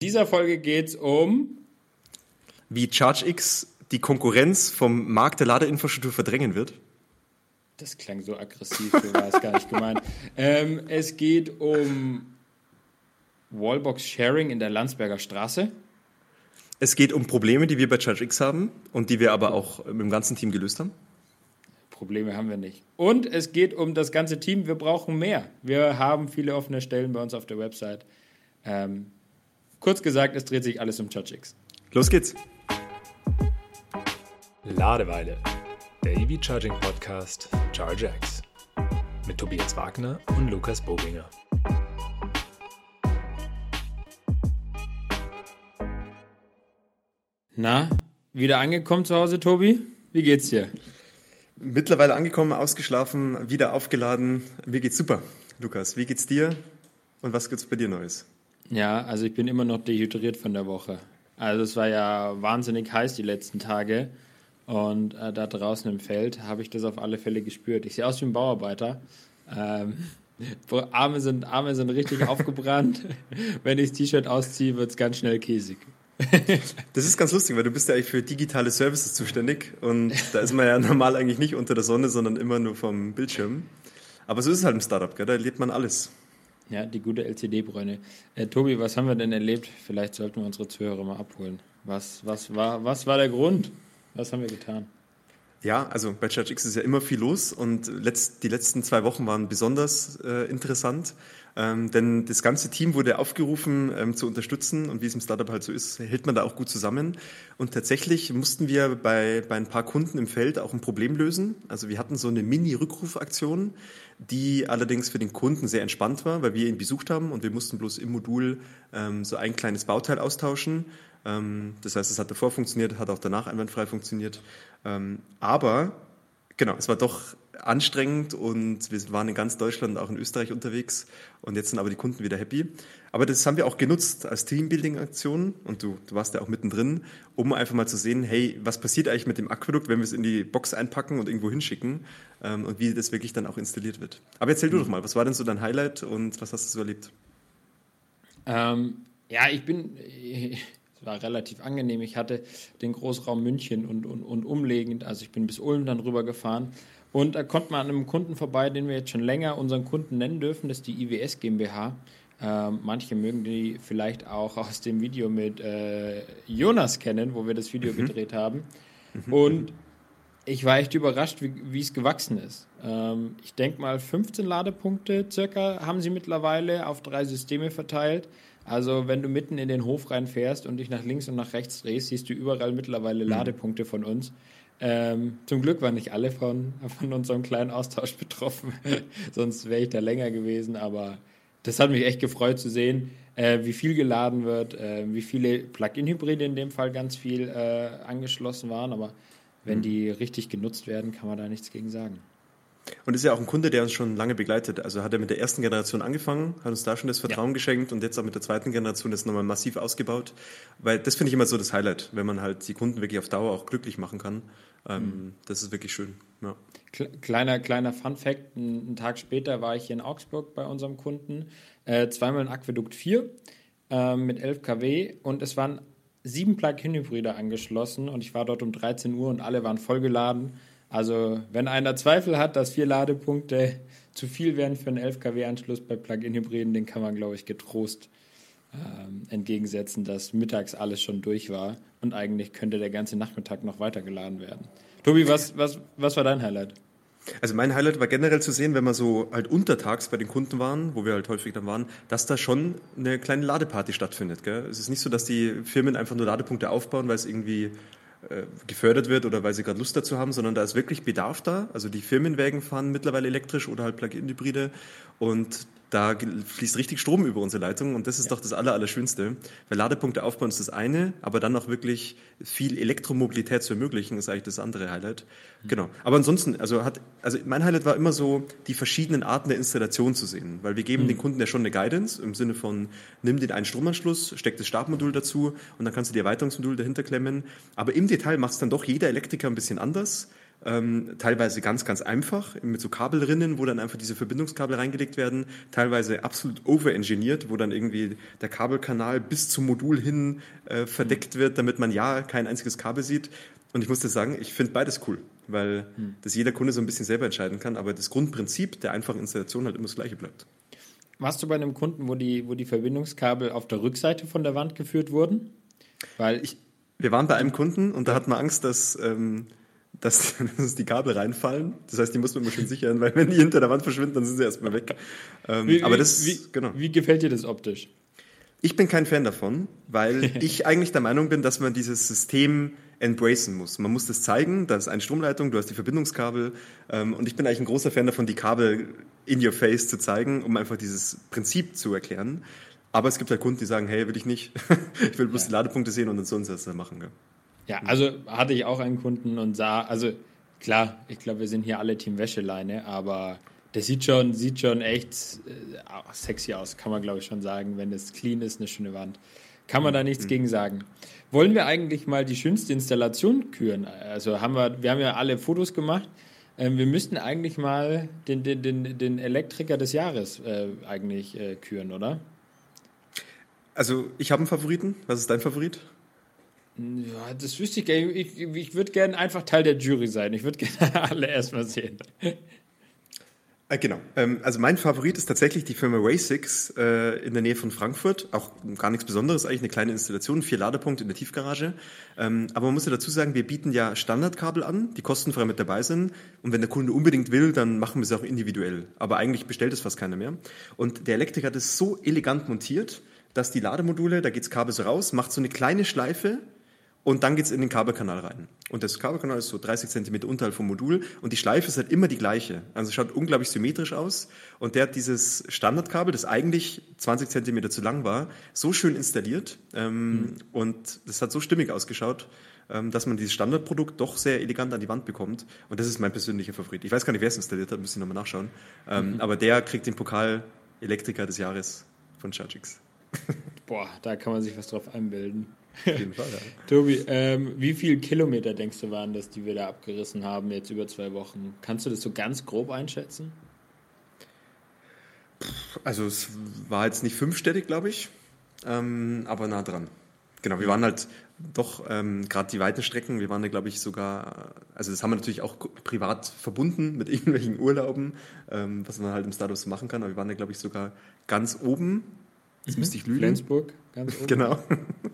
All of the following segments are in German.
dieser Folge geht es um. Wie ChargeX die Konkurrenz vom Markt der Ladeinfrastruktur verdrängen wird. Das klang so aggressiv, so war es gar nicht gemeint. Ähm, es geht um Wallbox Sharing in der Landsberger Straße. Es geht um Probleme, die wir bei ChargeX haben und die wir aber auch mit dem ganzen Team gelöst haben. Probleme haben wir nicht. Und es geht um das ganze Team. Wir brauchen mehr. Wir haben viele offene Stellen bei uns auf der Website. Ähm, kurz gesagt, es dreht sich alles um ChargeX. Los geht's. Ladeweile, der EV Charging Podcast ChargeX mit Tobias Wagner und Lukas Bobinger. Na, wieder angekommen zu Hause, Tobi? Wie geht's dir? Mittlerweile angekommen, ausgeschlafen, wieder aufgeladen. Mir geht's super. Lukas, wie geht's dir und was gibt's bei dir Neues? Ja, also ich bin immer noch dehydriert von der Woche. Also es war ja wahnsinnig heiß die letzten Tage und äh, da draußen im Feld habe ich das auf alle Fälle gespürt. Ich sehe aus wie ein Bauarbeiter. Ähm, Arme, sind, Arme sind richtig aufgebrannt. Wenn ich das T-Shirt ausziehe, wird es ganz schnell käsig. das ist ganz lustig, weil du bist ja eigentlich für digitale Services zuständig und da ist man ja normal eigentlich nicht unter der Sonne, sondern immer nur vom Bildschirm. Aber so ist es halt im Startup, gell? da erlebt man alles. Ja, die gute LCD-Bräune. Äh, Tobi, was haben wir denn erlebt? Vielleicht sollten wir unsere Zuhörer mal abholen. Was, was, war, was war der Grund? Was haben wir getan? Ja, also bei ChargeX ist ja immer viel los und letzt, die letzten zwei Wochen waren besonders äh, interessant. Ähm, denn das ganze Team wurde aufgerufen ähm, zu unterstützen und wie es im Startup halt so ist, hält man da auch gut zusammen. Und tatsächlich mussten wir bei, bei ein paar Kunden im Feld auch ein Problem lösen. Also wir hatten so eine Mini-Rückrufaktion, die allerdings für den Kunden sehr entspannt war, weil wir ihn besucht haben und wir mussten bloß im Modul ähm, so ein kleines Bauteil austauschen. Ähm, das heißt, es hat davor funktioniert, hat auch danach einwandfrei funktioniert. Ähm, aber genau, es war doch anstrengend und wir waren in ganz Deutschland, auch in Österreich unterwegs und jetzt sind aber die Kunden wieder happy. Aber das haben wir auch genutzt als Teambuilding-Aktion und du, du warst ja auch mittendrin, um einfach mal zu sehen, hey, was passiert eigentlich mit dem Aquädukt, wenn wir es in die Box einpacken und irgendwo hinschicken ähm, und wie das wirklich dann auch installiert wird. Aber erzähl du doch mal, was war denn so dein Highlight und was hast du so erlebt? Ähm, ja, ich bin, war relativ angenehm. Ich hatte den Großraum München und, und, und umlegend, also ich bin bis Ulm dann rüber gefahren und da kommt man an einem Kunden vorbei, den wir jetzt schon länger unseren Kunden nennen dürfen. Das ist die IWS GmbH. Ähm, manche mögen die vielleicht auch aus dem Video mit äh, Jonas kennen, wo wir das Video mhm. gedreht haben. Mhm. Und ich war echt überrascht, wie, wie es gewachsen ist. Ähm, ich denke mal, 15 Ladepunkte circa haben sie mittlerweile auf drei Systeme verteilt. Also wenn du mitten in den Hof reinfährst und dich nach links und nach rechts drehst, siehst du überall mittlerweile mhm. Ladepunkte von uns. Ähm, zum Glück waren nicht alle von, von unserem kleinen Austausch betroffen, sonst wäre ich da länger gewesen. Aber das hat mich echt gefreut zu sehen, äh, wie viel geladen wird, äh, wie viele Plug-in-Hybride in dem Fall ganz viel äh, angeschlossen waren. Aber wenn mhm. die richtig genutzt werden, kann man da nichts gegen sagen. Und ist ja auch ein Kunde, der uns schon lange begleitet. Also hat er mit der ersten Generation angefangen, hat uns da schon das Vertrauen ja. geschenkt und jetzt auch mit der zweiten Generation das nochmal massiv ausgebaut. Weil das finde ich immer so das Highlight, wenn man halt die Kunden wirklich auf Dauer auch glücklich machen kann. Ähm, mhm. Das ist wirklich schön. Ja. Kleiner, kleiner Fun Fact: Einen Tag später war ich hier in Augsburg bei unserem Kunden. Äh, zweimal in Aquädukt 4 äh, mit 11 kW und es waren sieben Plug-in-Hybride angeschlossen und ich war dort um 13 Uhr und alle waren vollgeladen. Also, wenn einer Zweifel hat, dass vier Ladepunkte zu viel wären für einen 11 kW-Anschluss bei Plug-in-Hybriden, den kann man, glaube ich, getrost ähm, entgegensetzen, dass mittags alles schon durch war und eigentlich könnte der ganze Nachmittag noch weitergeladen werden. Tobi, was, was, was war dein Highlight? Also mein Highlight war generell zu sehen, wenn wir so halt untertags bei den Kunden waren, wo wir halt häufig dann waren, dass da schon eine kleine Ladeparty stattfindet. Gell? Es ist nicht so, dass die Firmen einfach nur Ladepunkte aufbauen, weil es irgendwie gefördert wird oder weil sie gerade Lust dazu haben, sondern da ist wirklich Bedarf da. Also die Firmenwägen fahren mittlerweile elektrisch oder halt Plug-in-Hybride und da fließt richtig Strom über unsere Leitung und das ist ja. doch das Aller, Allerschönste. Weil Ladepunkte aufbauen ist das eine, aber dann auch wirklich viel Elektromobilität zu ermöglichen, ist eigentlich das andere Highlight. Mhm. Genau. Aber ansonsten, also hat, also mein Highlight war immer so, die verschiedenen Arten der Installation zu sehen. Weil wir geben mhm. den Kunden ja schon eine Guidance im Sinne von, nimm den einen Stromanschluss, steck das Startmodul dazu und dann kannst du die Erweiterungsmodul dahinter klemmen. Aber im Detail macht es dann doch jeder Elektriker ein bisschen anders ähm, teilweise ganz, ganz einfach, mit so Kabelrinnen, wo dann einfach diese Verbindungskabel reingelegt werden, teilweise absolut overengineert, wo dann irgendwie der Kabelkanal bis zum Modul hin äh, verdeckt wird, damit man ja kein einziges Kabel sieht. Und ich muss dir sagen, ich finde beides cool, weil hm. das jeder Kunde so ein bisschen selber entscheiden kann, aber das Grundprinzip der einfachen Installation halt immer das gleiche bleibt. Warst du bei einem Kunden, wo die, wo die Verbindungskabel auf der Rückseite von der Wand geführt wurden? Weil ich, wir waren bei einem Kunden und da hat man Angst, dass ähm, dass, dass die Kabel reinfallen. Das heißt, die muss man immer schön sichern, weil wenn die hinter der Wand verschwinden, dann sind sie erstmal weg. Ähm, wie, aber das, wie, genau. wie gefällt dir das optisch? Ich bin kein Fan davon, weil ich eigentlich der Meinung bin, dass man dieses System embracen muss. Man muss das zeigen, da ist eine Stromleitung, du hast die Verbindungskabel ähm, und ich bin eigentlich ein großer Fan davon, die Kabel in your face zu zeigen, um einfach dieses Prinzip zu erklären. Aber es gibt halt Kunden, die sagen, hey, will ich nicht. ich will bloß ja. die Ladepunkte sehen und dann das dann machen. Gell? Ja, also hatte ich auch einen Kunden und sah, also klar, ich glaube, wir sind hier alle Team Wäscheleine, aber der sieht schon, sieht schon echt äh, sexy aus, kann man glaube ich schon sagen, wenn es clean ist, eine schöne Wand. Kann man da nichts mhm. gegen sagen. Wollen wir eigentlich mal die schönste Installation küren? Also haben wir, wir haben ja alle Fotos gemacht. Ähm, wir müssten eigentlich mal den, den, den, den Elektriker des Jahres äh, eigentlich äh, küren, oder? Also ich habe einen Favoriten. Was ist dein Favorit? Ja, das wüsste ich gerne. Ich, ich würde gerne einfach Teil der Jury sein. Ich würde gerne alle erstmal sehen. Äh, genau. Ähm, also mein Favorit ist tatsächlich die Firma Waysix äh, in der Nähe von Frankfurt. Auch gar nichts Besonderes, eigentlich eine kleine Installation, vier Ladepunkte in der Tiefgarage. Ähm, aber man muss ja dazu sagen, wir bieten ja Standardkabel an, die kostenfrei mit dabei sind. Und wenn der Kunde unbedingt will, dann machen wir es auch individuell. Aber eigentlich bestellt es fast keiner mehr. Und der Elektriker hat es so elegant montiert, dass die Lademodule, da geht's Kabel so raus, macht so eine kleine Schleife und dann geht's in den Kabelkanal rein. Und das Kabelkanal ist so 30 Zentimeter unterhalb vom Modul und die Schleife ist halt immer die gleiche. Also es schaut unglaublich symmetrisch aus. Und der hat dieses Standardkabel, das eigentlich 20 Zentimeter zu lang war, so schön installiert. Ähm, mhm. Und das hat so stimmig ausgeschaut, ähm, dass man dieses Standardprodukt doch sehr elegant an die Wand bekommt. Und das ist mein persönlicher Favorit. Ich weiß gar nicht, wer es installiert hat, müssen wir nochmal nachschauen. Ähm, mhm. Aber der kriegt den Pokal Elektriker des Jahres von Chargix. Boah, da kann man sich was drauf einbilden. Auf jeden Fall, ja. Tobi, ähm, wie viele Kilometer denkst du waren das, die wir da abgerissen haben, jetzt über zwei Wochen? Kannst du das so ganz grob einschätzen? Also es war jetzt nicht fünfstellig, glaube ich, ähm, aber nah dran. Genau, wir waren halt doch ähm, gerade die weiten Strecken, wir waren da, glaube ich, sogar, also das haben wir natürlich auch privat verbunden mit irgendwelchen Urlauben, ähm, was man halt im Status machen kann, aber wir waren da, glaube ich, sogar ganz oben Jetzt mhm. müsste ich lügen. Flensburg, ganz oben. Genau.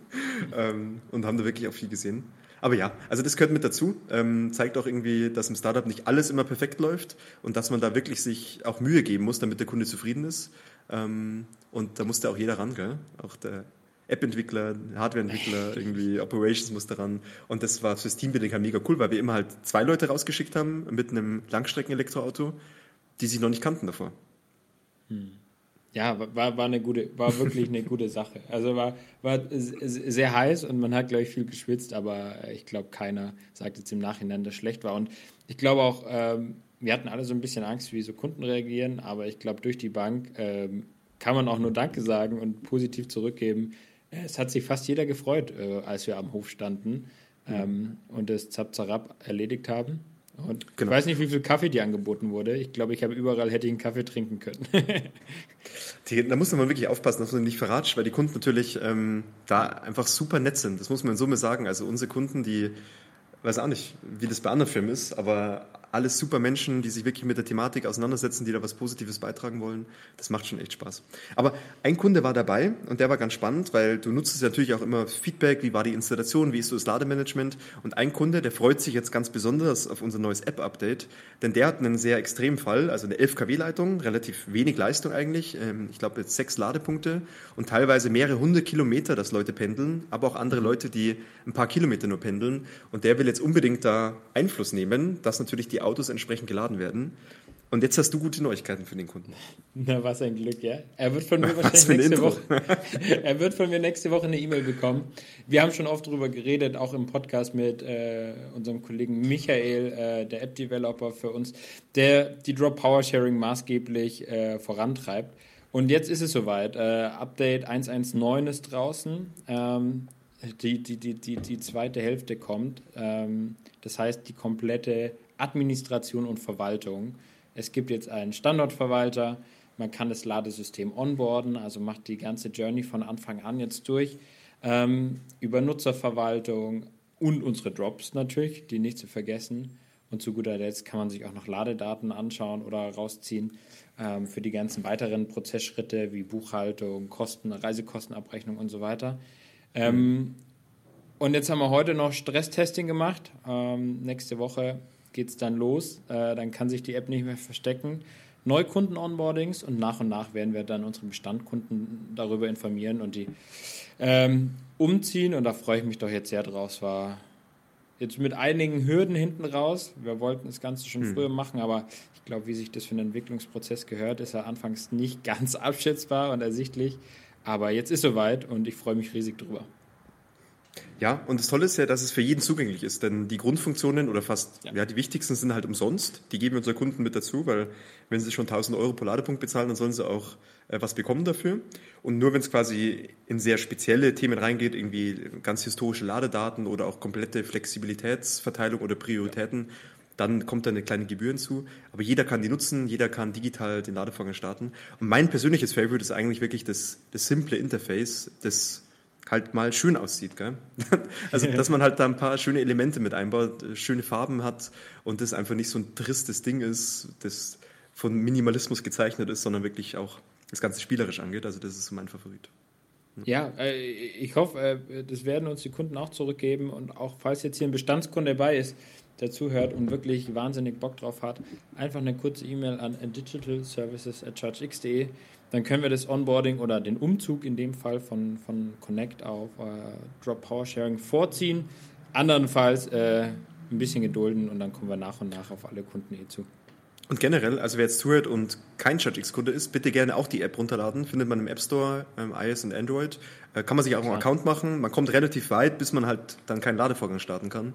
ähm, und haben da wirklich auch viel gesehen. Aber ja, also das gehört mit dazu. Ähm, zeigt auch irgendwie, dass im Startup nicht alles immer perfekt läuft und dass man da wirklich sich auch Mühe geben muss, damit der Kunde zufrieden ist. Ähm, und da muss da auch jeder ran, gell? Auch der App-Entwickler, Hardware-Entwickler, irgendwie Operations muss daran. Und das war fürs Teambuilding halt mega cool, weil wir immer halt zwei Leute rausgeschickt haben mit einem Langstrecken-Elektroauto, die sich noch nicht kannten davor. Hm. Ja, war, war, eine gute, war wirklich eine gute Sache. Also war, war sehr heiß und man hat, glaube ich, viel geschwitzt, aber ich glaube, keiner sagt jetzt im Nachhinein, dass schlecht war. Und ich glaube auch, ähm, wir hatten alle so ein bisschen Angst, wie so Kunden reagieren, aber ich glaube, durch die Bank ähm, kann man auch nur Danke sagen und positiv zurückgeben. Es hat sich fast jeder gefreut, äh, als wir am Hof standen ähm, und das Zap-Zarab erledigt haben. Und genau. Ich weiß nicht, wie viel Kaffee dir angeboten wurde. Ich glaube, ich habe überall hätte ich einen Kaffee trinken können. die, da muss man wirklich aufpassen, dass man nicht verratscht, weil die Kunden natürlich ähm, da einfach super nett sind. Das muss man in Summe sagen. Also unsere Kunden, die weiß auch nicht, wie das bei anderen Firmen ist, aber alles super Menschen, die sich wirklich mit der Thematik auseinandersetzen, die da was Positives beitragen wollen. Das macht schon echt Spaß. Aber ein Kunde war dabei und der war ganz spannend, weil du nutzt natürlich auch immer Feedback, wie war die Installation, wie ist so das Lademanagement. Und ein Kunde, der freut sich jetzt ganz besonders auf unser neues App-Update, denn der hat einen sehr extremen Fall, also eine 11 kW-Leitung, relativ wenig Leistung eigentlich. Ähm, ich glaube jetzt sechs Ladepunkte und teilweise mehrere hundert Kilometer, dass Leute pendeln, aber auch andere Leute, die ein paar Kilometer nur pendeln. Und der will jetzt unbedingt da Einfluss nehmen, dass natürlich die Autos entsprechend geladen werden. Und jetzt hast du gute Neuigkeiten für den Kunden. Na, was ein Glück, ja. Er wird von mir wahrscheinlich nächste Woche, er wird von mir nächste Woche eine E-Mail bekommen. Wir haben schon oft darüber geredet, auch im Podcast mit äh, unserem Kollegen Michael, äh, der App-Developer für uns, der die Drop Power Sharing maßgeblich äh, vorantreibt. Und jetzt ist es soweit. Äh, Update 1.1.9 ist draußen. Ähm, die, die, die, die, die zweite Hälfte kommt. Ähm, das heißt, die komplette Administration und Verwaltung. Es gibt jetzt einen Standortverwalter, man kann das Ladesystem onboarden, also macht die ganze Journey von Anfang an jetzt durch. Ähm, über Nutzerverwaltung und unsere Drops natürlich, die nicht zu vergessen. Und zu guter Letzt kann man sich auch noch Ladedaten anschauen oder rausziehen ähm, für die ganzen weiteren Prozessschritte wie Buchhaltung, Kosten, Reisekostenabrechnung und so weiter. Ähm, und jetzt haben wir heute noch Stresstesting gemacht. Ähm, nächste Woche geht es dann los. Äh, dann kann sich die App nicht mehr verstecken. Neukunden-Onboardings und nach und nach werden wir dann unsere Bestandkunden darüber informieren und die ähm, umziehen. Und da freue ich mich doch jetzt sehr drauf. Es war jetzt mit einigen Hürden hinten raus. Wir wollten das Ganze schon hm. früher machen, aber ich glaube, wie sich das für einen Entwicklungsprozess gehört, ist er anfangs nicht ganz abschätzbar und ersichtlich. Aber jetzt ist soweit und ich freue mich riesig drüber. Ja, und das Tolle ist ja, dass es für jeden zugänglich ist, denn die Grundfunktionen oder fast, ja, ja die wichtigsten sind halt umsonst. Die geben unsere Kunden mit dazu, weil wenn sie schon 1000 Euro pro Ladepunkt bezahlen, dann sollen sie auch äh, was bekommen dafür. Und nur wenn es quasi in sehr spezielle Themen reingeht, irgendwie ganz historische Ladedaten oder auch komplette Flexibilitätsverteilung oder Prioritäten, ja. dann kommt da eine kleine Gebühr hinzu. Aber jeder kann die nutzen, jeder kann digital den Ladevorgang starten. Und mein persönliches Favorite ist eigentlich wirklich das, das simple Interface, das halt mal schön aussieht. Gell? Also, dass man halt da ein paar schöne Elemente mit einbaut, schöne Farben hat und das einfach nicht so ein tristes Ding ist, das von Minimalismus gezeichnet ist, sondern wirklich auch das Ganze spielerisch angeht. Also, das ist mein Favorit. Ja, äh, ich hoffe, äh, das werden uns die Kunden auch zurückgeben und auch falls jetzt hier ein Bestandskunde dabei ist, der zuhört und wirklich wahnsinnig Bock drauf hat, einfach eine kurze E-Mail an digitalservices@chargex.de dann können wir das Onboarding oder den Umzug in dem Fall von, von Connect auf äh, Drop Power Sharing vorziehen. Andernfalls äh, ein bisschen gedulden und dann kommen wir nach und nach auf alle Kunden eh zu. Und generell, also wer jetzt zuhört und kein ChargeX-Kunde ist, bitte gerne auch die App runterladen. Findet man im App Store, ähm, iOS und Android. Äh, kann man sich auch einen Account machen. Man kommt relativ weit, bis man halt dann keinen Ladevorgang starten kann.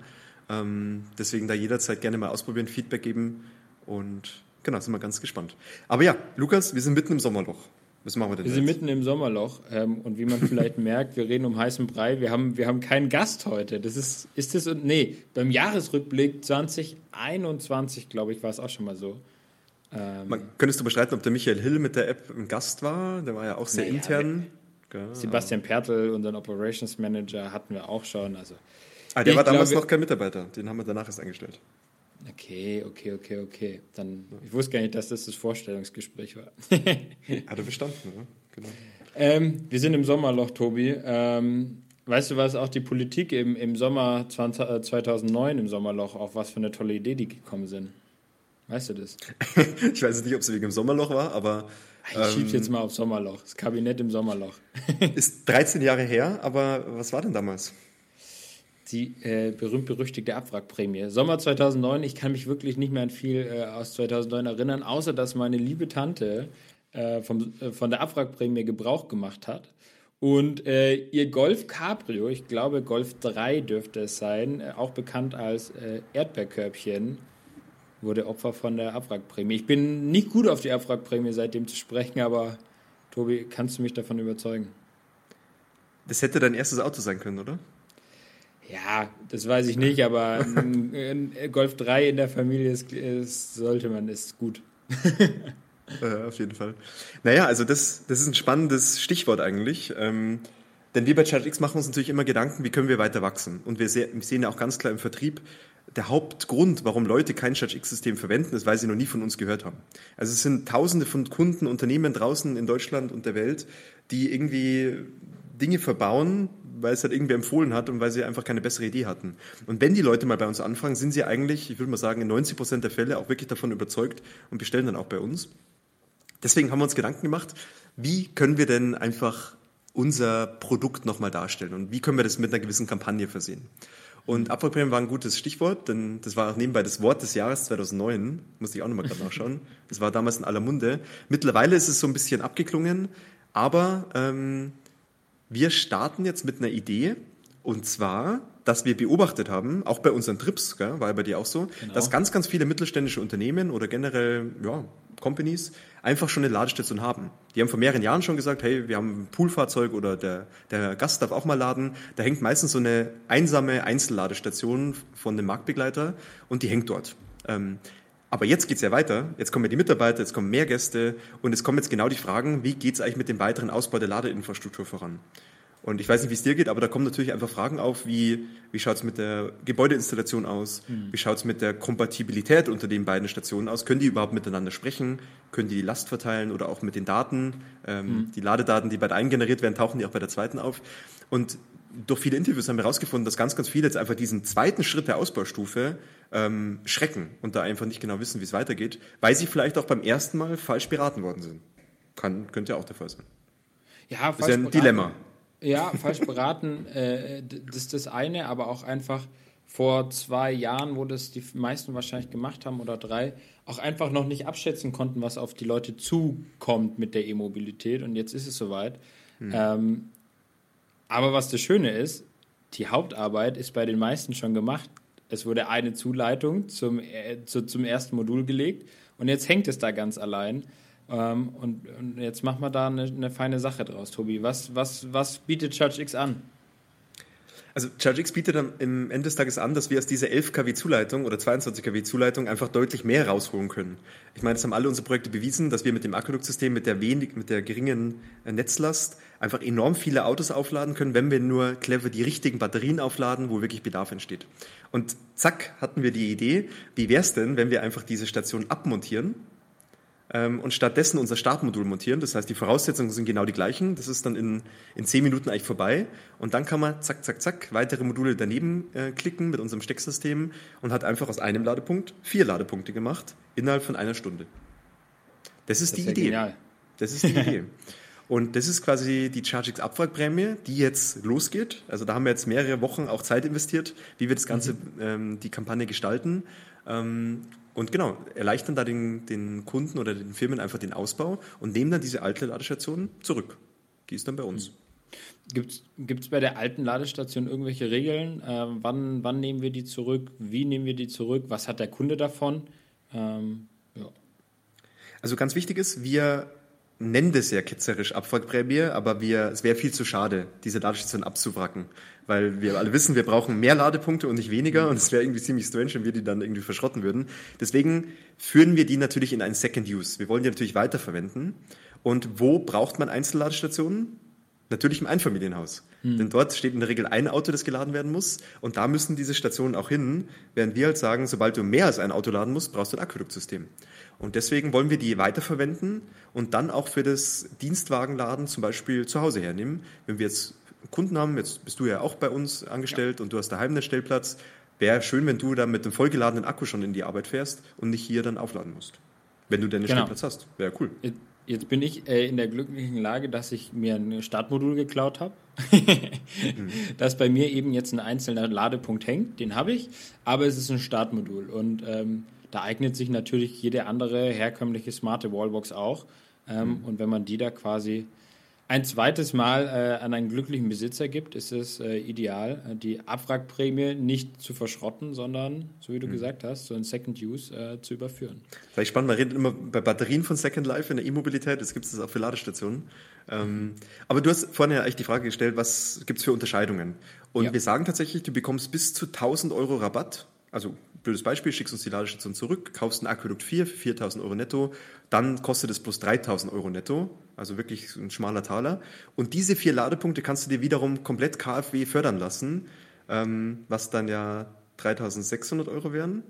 Ähm, deswegen da jederzeit gerne mal ausprobieren, Feedback geben und Genau, sind wir ganz gespannt. Aber ja, Lukas, wir sind mitten im Sommerloch. Was machen wir denn Wir jetzt? sind mitten im Sommerloch ähm, und wie man vielleicht merkt, wir reden um heißen Brei. Wir haben, wir haben keinen Gast heute. Das ist, ist das, nee, beim Jahresrückblick 2021, glaube ich, war es auch schon mal so. Ähm, man, könntest du bestreiten, ob der Michael Hill mit der App ein Gast war? Der war ja auch sehr naja, intern. Sebastian Pertl, unseren Operations Manager, hatten wir auch schon. Also, ah, der war damals glaube, noch kein Mitarbeiter. Den haben wir danach erst eingestellt. Okay, okay, okay, okay. Dann, ich wusste gar nicht, dass das das Vorstellungsgespräch war. Hat er bestanden, oder? Genau. Ähm, wir sind im Sommerloch, Tobi. Ähm, weißt du, was auch die Politik im, im Sommer 20, äh, 2009 im Sommerloch, auf was für eine tolle Idee die gekommen sind? Weißt du das? ich weiß nicht, ob es wegen dem Sommerloch war, aber. Ich ähm, schieb's jetzt mal auf Sommerloch. Das Kabinett im Sommerloch. ist 13 Jahre her, aber was war denn damals? Die äh, berühmt-berüchtigte Abwrackprämie. Sommer 2009, ich kann mich wirklich nicht mehr an viel äh, aus 2009 erinnern, außer dass meine liebe Tante äh, vom, äh, von der Abwrackprämie Gebrauch gemacht hat. Und äh, ihr Golf Cabrio, ich glaube Golf 3 dürfte es sein, äh, auch bekannt als Erdbeerkörbchen, wurde Opfer von der Abwrackprämie. Ich bin nicht gut auf die Abwrackprämie seitdem zu sprechen, aber Tobi, kannst du mich davon überzeugen? Das hätte dein erstes Auto sein können, oder? Ja, das weiß ich nicht, aber ein, Golf 3 in der Familie ist, ist, sollte man, ist gut. ja, auf jeden Fall. Naja, also das, das ist ein spannendes Stichwort eigentlich. Ähm, denn wir bei ChargeX machen uns natürlich immer Gedanken, wie können wir weiter wachsen. Und wir, sehen ja auch ganz klar im Vertrieb, der Hauptgrund, warum Leute kein ChargeX-System verwenden, ist, weil sie noch nie von uns gehört haben. Also es sind tausende von Kunden, Unternehmen draußen in Deutschland und der Welt, die irgendwie Dinge verbauen, weil es halt irgendwie empfohlen hat und weil sie einfach keine bessere Idee hatten. Und wenn die Leute mal bei uns anfangen, sind sie eigentlich, ich würde mal sagen, in 90 Prozent der Fälle auch wirklich davon überzeugt und bestellen dann auch bei uns. Deswegen haben wir uns Gedanken gemacht, wie können wir denn einfach unser Produkt nochmal darstellen und wie können wir das mit einer gewissen Kampagne versehen. Und Abfallprämien war ein gutes Stichwort, denn das war auch nebenbei das Wort des Jahres 2009, musste ich auch nochmal gerade nachschauen. Das war damals in aller Munde. Mittlerweile ist es so ein bisschen abgeklungen, aber ähm, wir starten jetzt mit einer Idee und zwar, dass wir beobachtet haben, auch bei unseren Trips, gell, war ja bei dir auch so, genau. dass ganz, ganz viele mittelständische Unternehmen oder generell ja, Companies einfach schon eine Ladestation haben. Die haben vor mehreren Jahren schon gesagt, hey, wir haben ein Poolfahrzeug oder der, der Gast darf auch mal laden. Da hängt meistens so eine einsame Einzelladestation von dem Marktbegleiter und die hängt dort. Ähm, aber jetzt geht's ja weiter. Jetzt kommen ja die Mitarbeiter, jetzt kommen mehr Gäste und es kommen jetzt genau die Fragen, wie geht's eigentlich mit dem weiteren Ausbau der Ladeinfrastruktur voran? Und ich weiß nicht, wie es dir geht, aber da kommen natürlich einfach Fragen auf, wie, wie schaut's mit der Gebäudeinstallation aus? Mhm. Wie schaut's mit der Kompatibilität unter den beiden Stationen aus? Können die überhaupt miteinander sprechen? Können die die Last verteilen oder auch mit den Daten? Ähm, mhm. Die Ladedaten, die bei der einen generiert werden, tauchen die auch bei der zweiten auf. Und durch viele Interviews haben wir herausgefunden, dass ganz, ganz viele jetzt einfach diesen zweiten Schritt der Ausbaustufe ähm, schrecken und da einfach nicht genau wissen, wie es weitergeht, weil sie vielleicht auch beim ersten Mal falsch beraten worden sind. Kann, könnte ja auch der Fall sein. Ja, das ist ja ein beraten. Dilemma. Ja, falsch beraten, äh, das ist das eine, aber auch einfach vor zwei Jahren, wo das die meisten wahrscheinlich gemacht haben oder drei, auch einfach noch nicht abschätzen konnten, was auf die Leute zukommt mit der E-Mobilität. Und jetzt ist es soweit. Hm. Ähm, aber was das Schöne ist, die Hauptarbeit ist bei den meisten schon gemacht. Es wurde eine Zuleitung zum, äh, zu, zum ersten Modul gelegt und jetzt hängt es da ganz allein. Ähm, und, und, jetzt machen wir da eine, eine, feine Sache draus, Tobi. Was, was, was bietet ChargeX an? Also ChargeX bietet am Ende des Tages an, dass wir aus dieser 11 kW Zuleitung oder 22 kW Zuleitung einfach deutlich mehr rausholen können. Ich meine, das haben alle unsere Projekte bewiesen, dass wir mit dem Aquäduktsystem, mit mit der geringen äh, Netzlast einfach enorm viele Autos aufladen können, wenn wir nur clever die richtigen Batterien aufladen, wo wirklich Bedarf entsteht. Und zack, hatten wir die Idee, wie wäre es denn, wenn wir einfach diese Station abmontieren ähm, und stattdessen unser Startmodul montieren. Das heißt, die Voraussetzungen sind genau die gleichen. Das ist dann in, in zehn Minuten eigentlich vorbei. Und dann kann man zack, zack, zack weitere Module daneben äh, klicken mit unserem Stecksystem und hat einfach aus einem Ladepunkt vier Ladepunkte gemacht innerhalb von einer Stunde. Das ist das die ist Idee. Genial. Das ist die Idee. Und das ist quasi die ChargeX Abwrackprämie, die jetzt losgeht. Also da haben wir jetzt mehrere Wochen auch Zeit investiert, wie wir das Ganze, mhm. ähm, die Kampagne gestalten. Ähm, und genau, erleichtern da den, den Kunden oder den Firmen einfach den Ausbau und nehmen dann diese alte Ladestation zurück. Die ist dann bei uns. Gibt es bei der alten Ladestation irgendwelche Regeln? Äh, wann, wann nehmen wir die zurück? Wie nehmen wir die zurück? Was hat der Kunde davon? Ähm, ja. Also ganz wichtig ist, wir nennen das ja ketzerisch Abwrackprämie, aber wir, es wäre viel zu schade, diese Ladestation abzuwracken weil wir alle wissen, wir brauchen mehr Ladepunkte und nicht weniger und es wäre irgendwie ziemlich strange, wenn wir die dann irgendwie verschrotten würden. Deswegen führen wir die natürlich in einen Second Use. Wir wollen die natürlich weiterverwenden. Und wo braucht man Einzelladestationen? Natürlich im Einfamilienhaus. Mhm. Denn dort steht in der Regel ein Auto, das geladen werden muss. Und da müssen diese Stationen auch hin, während wir halt sagen, sobald du mehr als ein Auto laden musst, brauchst du ein Aquäduktsystem. Und deswegen wollen wir die weiterverwenden und dann auch für das Dienstwagenladen zum Beispiel zu Hause hernehmen. Wenn wir jetzt Kunden haben, jetzt bist du ja auch bei uns angestellt ja. und du hast daheim einen Stellplatz, wäre schön, wenn du dann mit einem vollgeladenen Akku schon in die Arbeit fährst und nicht hier dann aufladen musst. Wenn du deinen genau. Stellplatz hast. Wäre cool. Jetzt bin ich äh, in der glücklichen Lage, dass ich mir ein Startmodul geklaut habe, mhm. dass bei mir eben jetzt ein einzelner Ladepunkt hängt, den habe ich, aber es ist ein Startmodul und ähm, da eignet sich natürlich jede andere herkömmliche smarte Wallbox auch. Ähm, mhm. Und wenn man die da quasi ein zweites Mal äh, an einen glücklichen Besitzer gibt, ist es äh, ideal, äh, die Abwrackprämie nicht zu verschrotten, sondern, so wie du mhm. gesagt hast, so ein Second Use äh, zu überführen. Vielleicht spannend, man redet immer bei Batterien von Second Life in der E-Mobilität, das gibt es auch für Ladestationen. Ähm, aber du hast vorhin ja eigentlich die Frage gestellt, was gibt es für Unterscheidungen? Und ja. wir sagen tatsächlich, du bekommst bis zu 1000 Euro Rabatt, also blödes Beispiel, schickst uns die Ladestation zurück, kaufst ein Aquädukt 4 für 4000 Euro netto, dann kostet es plus 3000 Euro netto, also wirklich ein schmaler Taler. Und diese vier Ladepunkte kannst du dir wiederum komplett KfW fördern lassen, ähm, was dann ja 3600 Euro wären.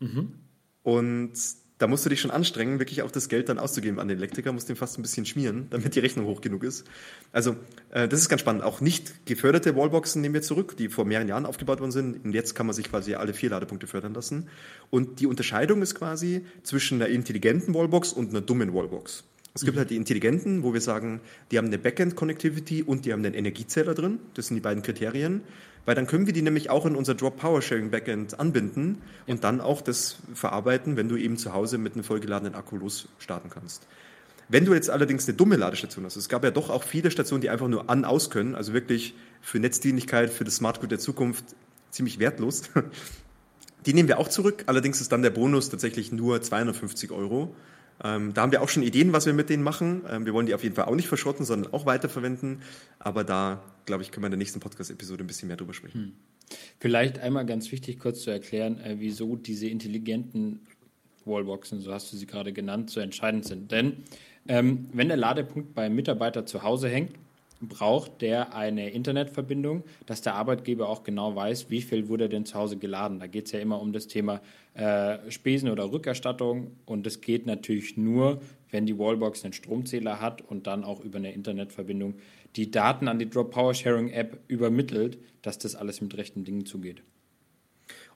Mhm. Und da musst du dich schon anstrengen, wirklich auch das Geld dann auszugeben an den Elektriker, musst den fast ein bisschen schmieren, damit die Rechnung hoch genug ist. Also äh, das ist ganz spannend. Auch nicht geförderte Wallboxen nehmen wir zurück, die vor mehreren Jahren aufgebaut worden sind. Und jetzt kann man sich quasi alle vier Ladepunkte fördern lassen. Und die Unterscheidung ist quasi zwischen einer intelligenten Wallbox und einer dummen Wallbox. Es gibt mhm. halt die intelligenten, wo wir sagen, die haben eine Backend-Connectivity und die haben einen Energiezähler drin. Das sind die beiden Kriterien weil dann können wir die nämlich auch in unser Drop Power Sharing Backend anbinden und dann auch das verarbeiten, wenn du eben zu Hause mit einem vollgeladenen Akku losstarten kannst. Wenn du jetzt allerdings eine dumme Ladestation hast, es gab ja doch auch viele Stationen, die einfach nur an aus können, also wirklich für Netzdienlichkeit, für das Smart Grid der Zukunft ziemlich wertlos. Die nehmen wir auch zurück, allerdings ist dann der Bonus tatsächlich nur 250 Euro Ähm, da haben wir auch schon Ideen, was wir mit denen machen. Ähm, wir wollen die auf jeden Fall auch nicht verschrotten, sondern auch weiterverwenden. Aber da, glaube ich, können wir in der nächsten Podcast-Episode ein bisschen mehr drüber sprechen. Hm. Vielleicht einmal ganz wichtig kurz zu erklären, äh, wieso diese intelligenten Wallboxen, so hast du sie gerade genannt, so entscheidend sind. Denn ähm, wenn der Ladepunkt beim Mitarbeiter zu Hause hängt, braucht der eine Internetverbindung, dass der Arbeitgeber auch genau weiß, wie viel wurde denn zu Hause geladen. Da geht es ja immer um das Thema äh, Spesen oder Rückerstattung und das geht natürlich nur, wenn die Wallbox einen Stromzähler hat und dann auch über eine Internetverbindung die Daten an die Drop Power Sharing App übermittelt, dass das alles mit rechten Dingen zugeht.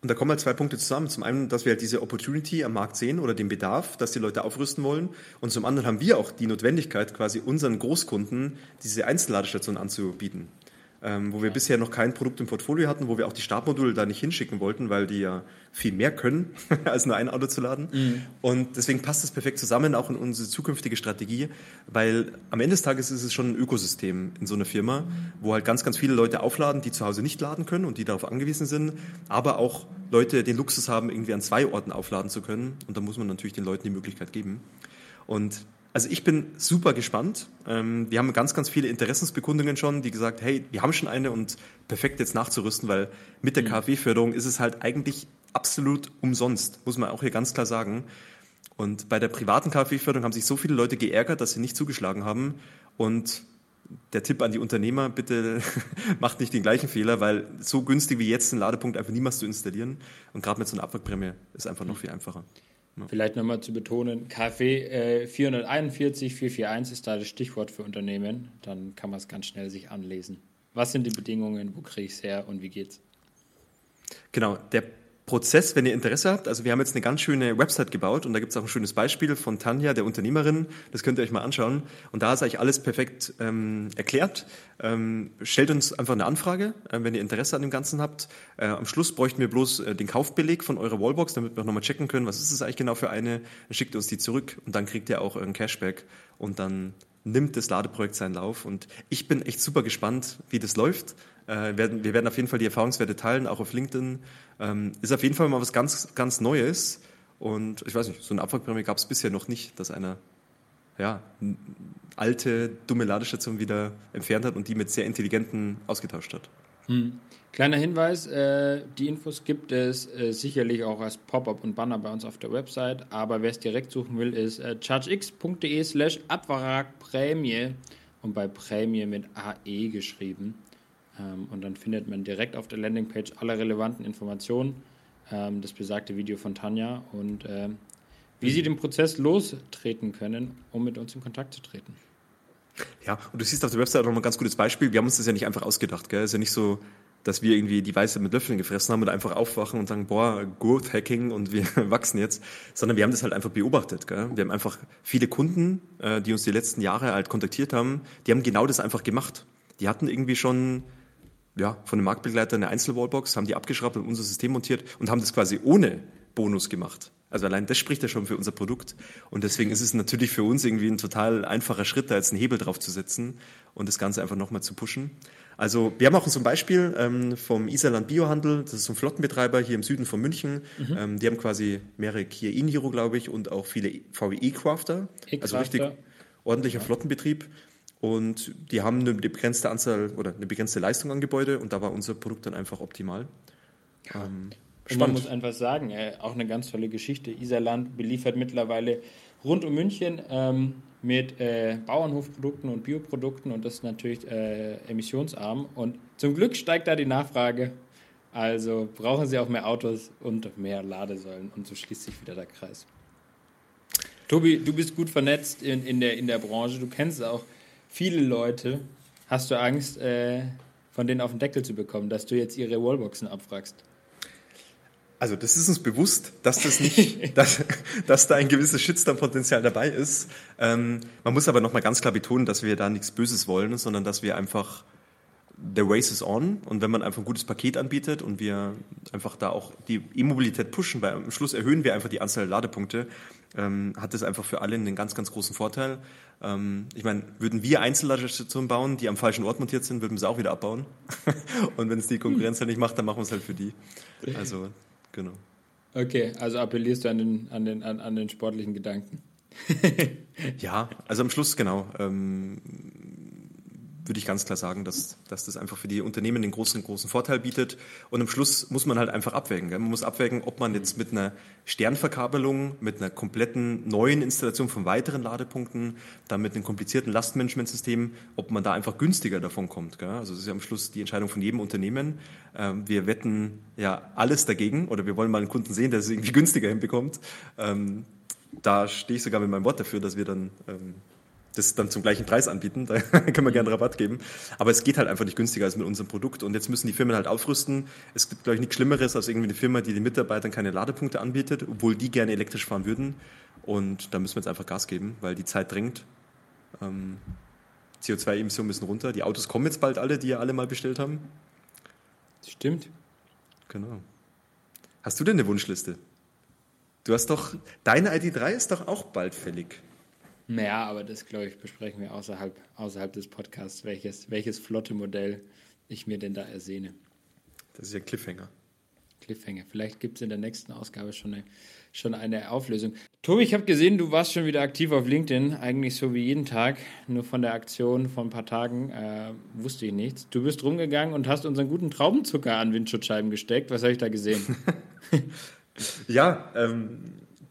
Und da kommen halt zwei Punkte zusammen. Zum einen, dass wir halt diese Opportunity am Markt sehen oder den Bedarf, dass die Leute aufrüsten wollen. Und zum anderen haben wir auch die Notwendigkeit, quasi unseren Großkunden diese Einzelladestation anzubieten ähm, wo wir bisher noch kein Produkt im Portfolio hatten, wo wir auch die Startmodule da nicht hinschicken wollten, weil die ja viel mehr können, als nur ein Auto zu laden. Mhm. Und deswegen passt das perfekt zusammen, auch in unsere zukünftige Strategie, weil am Ende des Tages ist es schon ein Ökosystem in so einer Firma, wo halt ganz, ganz viele Leute aufladen, die zu Hause nicht laden können und die darauf angewiesen sind, aber auch Leute den Luxus haben, irgendwie an zwei Orten aufladen zu können. Und da muss man natürlich den Leuten die Möglichkeit geben. Und also ich bin super gespannt. Ähm, wir haben ganz, ganz viele Interessensbekundungen schon, die gesagt, hey, wir haben schon eine und perfekt jetzt nachzurüsten, weil mit der mhm. KfW-Förderung ist es halt eigentlich absolut umsonst, muss man auch hier ganz klar sagen. Und bei der privaten KfW-Förderung haben sich so viele Leute geärgert, dass sie nicht zugeschlagen haben. Und der Tipp an die Unternehmer, bitte macht nicht den gleichen Fehler, weil so günstig wie jetzt einen Ladepunkt einfach niemals zu installieren. Und gerade mit so einer Abwrackprämie ist einfach noch mhm. viel einfacher. Vielleicht nochmal zu betonen, KfW äh, 441, 441 ist da das Stichwort für Unternehmen. Dann kann man es ganz schnell sich anlesen. Was sind die Bedingungen, wo kriege ich es her und wie geht's? Genau, der Prozess, wenn ihr Interesse habt. Also wir haben jetzt eine ganz schöne Website gebaut und da gibt es auch ein schönes Beispiel von Tanja, der Unternehmerin. Das könnt ihr euch mal anschauen. Und da ist eigentlich alles perfekt ähm, erklärt. Ähm, stellt uns einfach eine Anfrage, äh, wenn ihr Interesse an dem Ganzen habt. Äh, am Schluss bräuchten wir bloß äh, den Kaufbeleg von eurer Wallbox, damit wir nochmal checken können, was ist es eigentlich genau für eine. Dann schickt ihr uns die zurück und dann kriegt ihr auch euren Cashback und dann nimmt das Ladeprojekt seinen Lauf. Und ich bin echt super gespannt, wie das läuft. Äh, werden, wir werden auf jeden Fall die Erfahrungswerte teilen, auch auf LinkedIn. Ähm, ist auf jeden Fall mal was ganz, ganz Neues. Und ich weiß nicht, so eine Abwrackprämie gab es bisher noch nicht, dass einer ja, alte, dumme Ladestation wieder entfernt hat und die mit sehr intelligenten ausgetauscht hat. Hm. Kleiner Hinweis, äh, die Infos gibt es äh, sicherlich auch als Pop-up und Banner bei uns auf der Website, aber wer es direkt suchen will, ist äh, chargex.de slash Abwrackprämie und bei Prämie mit AE geschrieben. Ähm, und dann findet man direkt auf der Landingpage alle relevanten Informationen, ähm, das besagte Video von Tanja und äh, wie Sie den Prozess lostreten können, um mit uns in Kontakt zu treten. Ja, und du siehst auf der Website auch noch ein ganz gutes Beispiel. Wir haben uns das ja nicht einfach ausgedacht. Es ist ja nicht so, dass wir irgendwie die Weiße mit Löffeln gefressen haben und einfach aufwachen und sagen, boah, Growth Hacking und wir wachsen jetzt, sondern wir haben das halt einfach beobachtet. Gell? Wir haben einfach viele Kunden, äh, die uns die letzten Jahre halt kontaktiert haben, die haben genau das einfach gemacht. Die hatten irgendwie schon ja, von dem Marktbegleiter eine Einzelwallbox, haben die abgeschraubt und unser System montiert und haben das quasi ohne Bonus gemacht. Also allein das spricht ja schon für unser Produkt. Und deswegen ist es natürlich für uns irgendwie ein total einfacher Schritt, da jetzt einen Hebel drauf zu setzen und das Ganze einfach nochmal zu pushen. Also wir haben auch so ein Beispiel ähm, vom Iserland Biohandel, das ist so ein Flottenbetreiber hier im Süden von München. Mhm. Ähm, die haben quasi mehrere Kia Iniro, glaube ich, und auch viele VWE-Crafter. E also richtig ordentlicher. Flottenbetrieb. Und die haben eine begrenzte Anzahl oder eine begrenzte Leistung an Gebäude und da war unser Produkt dann einfach optimal. Ja. Ähm, und man muss einfach sagen, äh, auch eine ganz tolle Geschichte. Iserland beliefert mittlerweile rund um München ähm, mit äh, Bauernhofprodukten und Bioprodukten und das ist natürlich äh, emissionsarm. Und zum Glück steigt da die Nachfrage. Also brauchen sie auch mehr Autos und mehr Ladesäulen und so schließt sich wieder der Kreis. Tobi, du bist gut vernetzt in, in, der, in der Branche. Du kennst auch viele Leute. Hast du Angst, äh, von denen auf den Deckel zu bekommen, dass du jetzt ihre Wallboxen abfragst? Also das ist uns bewusst, dass das nicht, dass, dass da ein gewisses Shitstorm-Potenzial dabei ist. Ähm, man muss aber nochmal ganz klar betonen, dass wir da nichts Böses wollen, sondern dass wir einfach the race is on und wenn man einfach ein gutes Paket anbietet und wir einfach da auch die E-Mobilität pushen, weil am Schluss erhöhen wir einfach die Anzahl der Ladepunkte, ähm, hat das einfach für alle einen ganz, ganz großen Vorteil. Ähm, ich meine, würden wir Einzelladestationen bauen, die am falschen Ort montiert sind, würden wir sie auch wieder abbauen. und wenn es die Konkurrenz halt nicht macht, dann machen wir es halt für die. Also, genau. Okay, also appellierst du an den, an den, an, an den sportlichen Gedanken. ja, also am Schluss genau. Ähm, würde ich ganz klar sagen, dass, dass das einfach für die Unternehmen den großen, großen Vorteil bietet. Und am Schluss muss man halt einfach abwägen. Gell? Man muss abwägen, ob man jetzt mit einer Sternverkabelung, mit einer kompletten neuen Installation von weiteren Ladepunkten, dann mit einem komplizierten Lastmanagementsystem, ob man da einfach günstiger davon kommt. Gell? Also das ist ja am Schluss die Entscheidung von jedem Unternehmen. Ähm, wir wetten ja alles dagegen oder wir wollen mal einen Kunden sehen, der es irgendwie günstiger hinbekommt. Ähm, da stehe ich sogar mit meinem Wort dafür, dass wir dann ähm, das dann zum gleichen Preis anbieten, da können wir gerne Rabatt geben. Aber es geht halt einfach nicht günstiger als mit unserem Produkt. Und jetzt müssen die Firmen halt aufrüsten. Es gibt, glaube ich, nichts Schlimmeres als irgendwie eine Firma, die den Mitarbeitern keine Ladepunkte anbietet, obwohl die gerne elektrisch fahren würden. Und da müssen wir jetzt einfach Gas geben, weil die Zeit drängt. Ähm, CO2-Emissionen müssen runter. Die Autos kommen jetzt bald alle, die ja alle mal bestellt haben. Stimmt. Genau. Hast du denn eine Wunschliste? Du hast doch, deine ID3 ist doch auch bald fällig. Naja, aber das, glaube ich, besprechen wir außerhalb, außerhalb des Podcasts, welches, welches flotte Modell ich mir denn da ersehne. Das ist ja ein Cliffhanger. Cliffhanger. Vielleicht gibt es in der nächsten Ausgabe schon eine, schon eine Auflösung. Tobi, ich habe gesehen, du warst schon wieder aktiv auf LinkedIn, eigentlich so wie jeden Tag. Nur von der Aktion von ein paar Tagen äh, wusste ich nichts. Du bist rumgegangen und hast unseren guten Traubenzucker an Windschutzscheiben gesteckt. Was habe ich da gesehen? ja, ähm,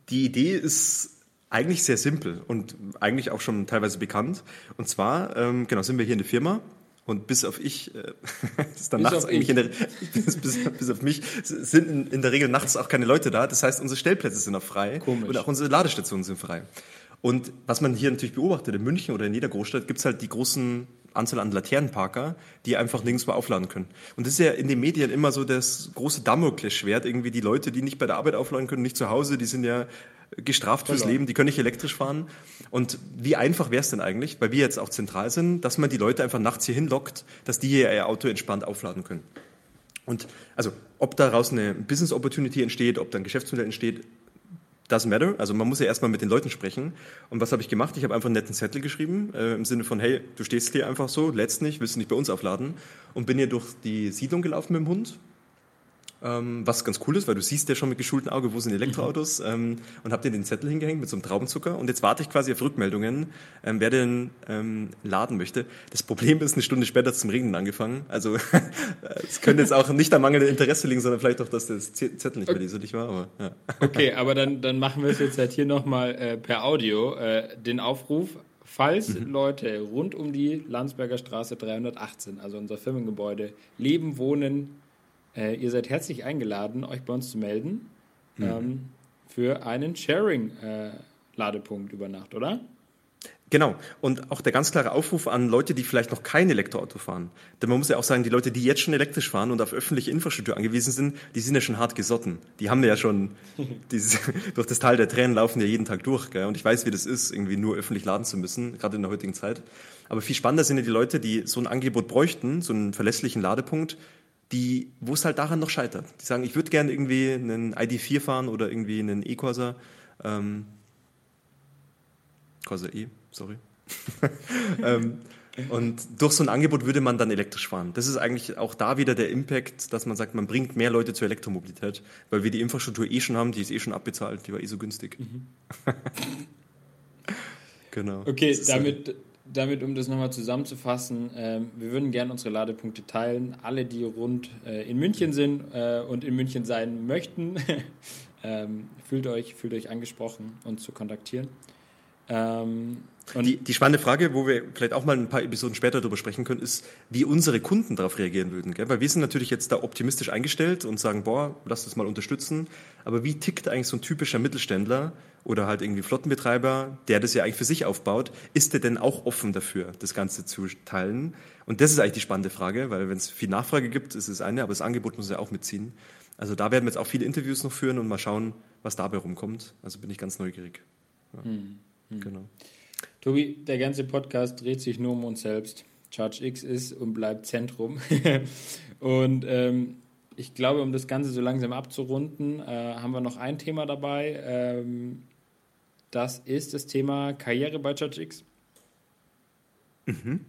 die Idee ist eigentlich sehr simpel und eigentlich auch schon teilweise bekannt. Und zwar, ähm, genau, sind wir hier in der Firma und bis auf ich, äh, ist dann bis nachts eigentlich in der, bis, bis, bis, auf mich, sind in, in, der Regel nachts auch keine Leute da. Das heißt, unsere Stellplätze sind auch frei Komisch. und auch unsere Ladestationen sind frei. Und was man hier natürlich beobachtet, in München oder in jeder Großstadt, gibt's halt die großen Anzahl an Laternenparker, die einfach nirgendwo aufladen können. Und das ist ja in den Medien immer so das große Damoklesschwert, irgendwie die Leute, die nicht bei der Arbeit aufladen können, nicht zu Hause, die sind ja gestraft fürs Leben, die können nicht elektrisch fahren. Und wie einfach wäre es denn eigentlich, weil wir jetzt auch zentral sind, dass man die Leute einfach nachts hier hinlockt, dass die hier ihr Auto entspannt aufladen können. Und also, ob daraus eine Business Opportunity entsteht, ob da ein Geschäftsmodell entsteht, doesn't matter. Also man muss ja erstmal mit den Leuten sprechen. Und was habe ich gemacht? Ich habe einfach einen netten Zettel geschrieben, äh, im Sinne von, hey, du stehst hier einfach so, lädst nicht, willst du nicht bei uns aufladen? Und bin hier durch die Siedlung gelaufen mit dem Hund ähm, was ganz cool ist, weil du siehst ja schon mit geschultem Auge, wo sind Elektroautos ähm, und hab dir den Zettel hingehängt mit so einem Traubenzucker und jetzt warte ich quasi auf Rückmeldungen, ähm, wer den ähm, laden möchte. Das Problem ist, eine Stunde später zum Regnen angefangen. Also es könnte jetzt auch nicht am mangelnden Interesse liegen, sondern vielleicht auch, dass das Zettel nicht mehr leserlich war. Aber, ja. Okay, aber dann, dann machen wir es jetzt halt hier nochmal äh, per Audio, äh, den Aufruf, falls mhm. Leute rund um die Landsberger Straße 318, also unser Firmengebäude, leben, wohnen, äh, ihr seid herzlich eingeladen, euch bei uns zu melden mhm. ähm, für einen Sharing-Ladepunkt äh, über Nacht, oder? Genau. Und auch der ganz klare Aufruf an Leute, die vielleicht noch kein Elektroauto fahren. Denn man muss ja auch sagen, die Leute, die jetzt schon elektrisch fahren und auf öffentliche Infrastruktur angewiesen sind, die sind ja schon hart gesotten. Die haben ja schon dieses, durch das Tal der Tränen laufen ja jeden Tag durch. Gell? Und ich weiß, wie das ist, irgendwie nur öffentlich laden zu müssen, gerade in der heutigen Zeit. Aber viel spannender sind ja die Leute, die so ein Angebot bräuchten, so einen verlässlichen Ladepunkt, die, wo es halt daran noch scheitert. Die sagen, ich würde gerne irgendwie einen ID4 fahren oder irgendwie einen E-Corsa. Ähm, Corsa E, sorry. ähm, und durch so ein Angebot würde man dann elektrisch fahren. Das ist eigentlich auch da wieder der Impact, dass man sagt, man bringt mehr Leute zur Elektromobilität, weil wir die Infrastruktur eh schon haben, die ist eh schon abbezahlt, die war eh so günstig. Mhm. genau. Okay, damit, damit, um das nochmal zusammenzufassen, äh, wir würden gerne unsere Ladepunkte teilen. Alle, die rund äh, in München sind äh, und in München sein möchten, ähm, fühlt, euch, fühlt euch angesprochen, uns zu kontaktieren. Ähm, die, die, spannende Frage, wo wir vielleicht auch mal ein paar Episoden später darüber sprechen können, ist, wie unsere Kunden darauf reagieren würden. Gell? Weil wir sind natürlich jetzt da optimistisch eingestellt und sagen, boah, lass das mal unterstützen. Aber wie tickt eigentlich so ein typischer Mittelständler oder halt irgendwie Flottenbetreiber, der das ja eigentlich für sich aufbaut, ist der denn auch offen dafür, das Ganze zu teilen? Und das ist eigentlich die spannende Frage, weil wenn es viel Nachfrage gibt, ist es eine, aber das Angebot muss ja auch mitziehen. Also da werden wir jetzt auch viele Interviews noch führen und mal schauen, was dabei rumkommt. Also bin ich ganz neugierig. Ja. Hm, hm. Genau. Tobi, der ganze Podcast dreht sich nur um uns selbst. Charge X ist und bleibt Zentrum. und ähm, ich glaube, um das Ganze so langsam abzurunden, äh, haben wir noch ein Thema dabei. Ähm, das ist das Thema Karriere bei Charge X. Mhm.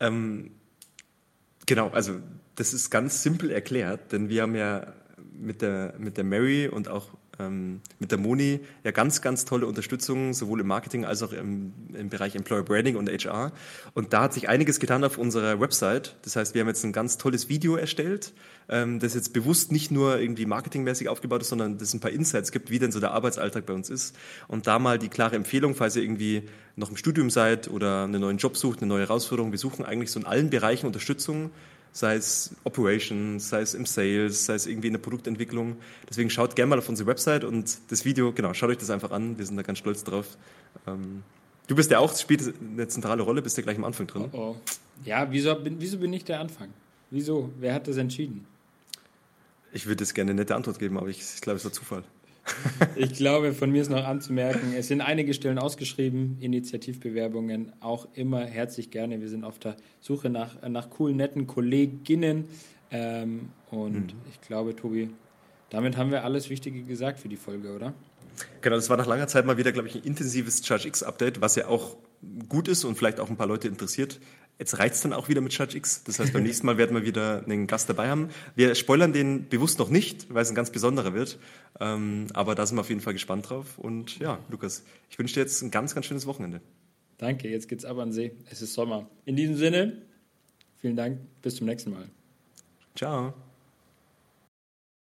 Ähm, genau, also das ist ganz simpel erklärt, denn wir haben ja mit der, mit der Mary und auch ähm, mit der Moni ja ganz, ganz tolle Unterstützung, sowohl im Marketing als auch im, im Bereich Employer Branding und HR. Und da hat sich einiges getan auf unserer Website. Das heißt, wir haben jetzt ein ganz tolles Video erstellt, ähm, das jetzt bewusst nicht nur irgendwie marketingmäßig aufgebaut ist, sondern das ein paar Insights gibt, wie denn so der Arbeitsalltag bei uns ist. Und da mal die klare Empfehlung, falls ihr irgendwie noch im Studium seid oder einen neuen Job sucht, eine neue Herausforderung. Wir suchen eigentlich so in allen Bereichen Unterstützung sei es Operations, sei es im Sales, sei es irgendwie in der Produktentwicklung. Deswegen schaut gerne mal auf unsere Website und das Video, genau, schaut euch das einfach an. Wir sind da ganz stolz drauf. Ähm, du bist ja auch, spielt eine zentrale Rolle, bist ja gleich am Anfang drin. Oh, oh. Ja, wieso bin, wieso bin ich der Anfang? Wieso? Wer hat das entschieden? Ich würde jetzt gerne eine nette Antwort geben, aber ich, ich glaube, es war Zufall. Ich glaube, von mir ist noch anzumerken, es sind einige Stellen ausgeschrieben, Initiativbewerbungen auch immer herzlich gerne. Wir sind auf der Suche nach, nach coolen, netten Kolleginnen. Ähm, und mhm. ich glaube, Tobi, damit haben wir alles Wichtige gesagt für die Folge, oder? Genau, das war nach langer Zeit mal wieder, glaube ich, ein intensives Charge X-Update, was ja auch gut ist und vielleicht auch ein paar Leute interessiert. Jetzt reizt dann auch wieder mit Charge X. Das heißt, beim nächsten Mal werden wir wieder einen Gast dabei haben. Wir spoilern den bewusst noch nicht, weil es ein ganz besonderer wird. Ähm, aber da sind wir auf jeden Fall gespannt drauf. Und ja, Lukas, ich wünsche dir jetzt ein ganz, ganz schönes Wochenende. Danke, jetzt geht's ab an See. Es ist Sommer. In diesem Sinne, vielen Dank, bis zum nächsten Mal. Ciao.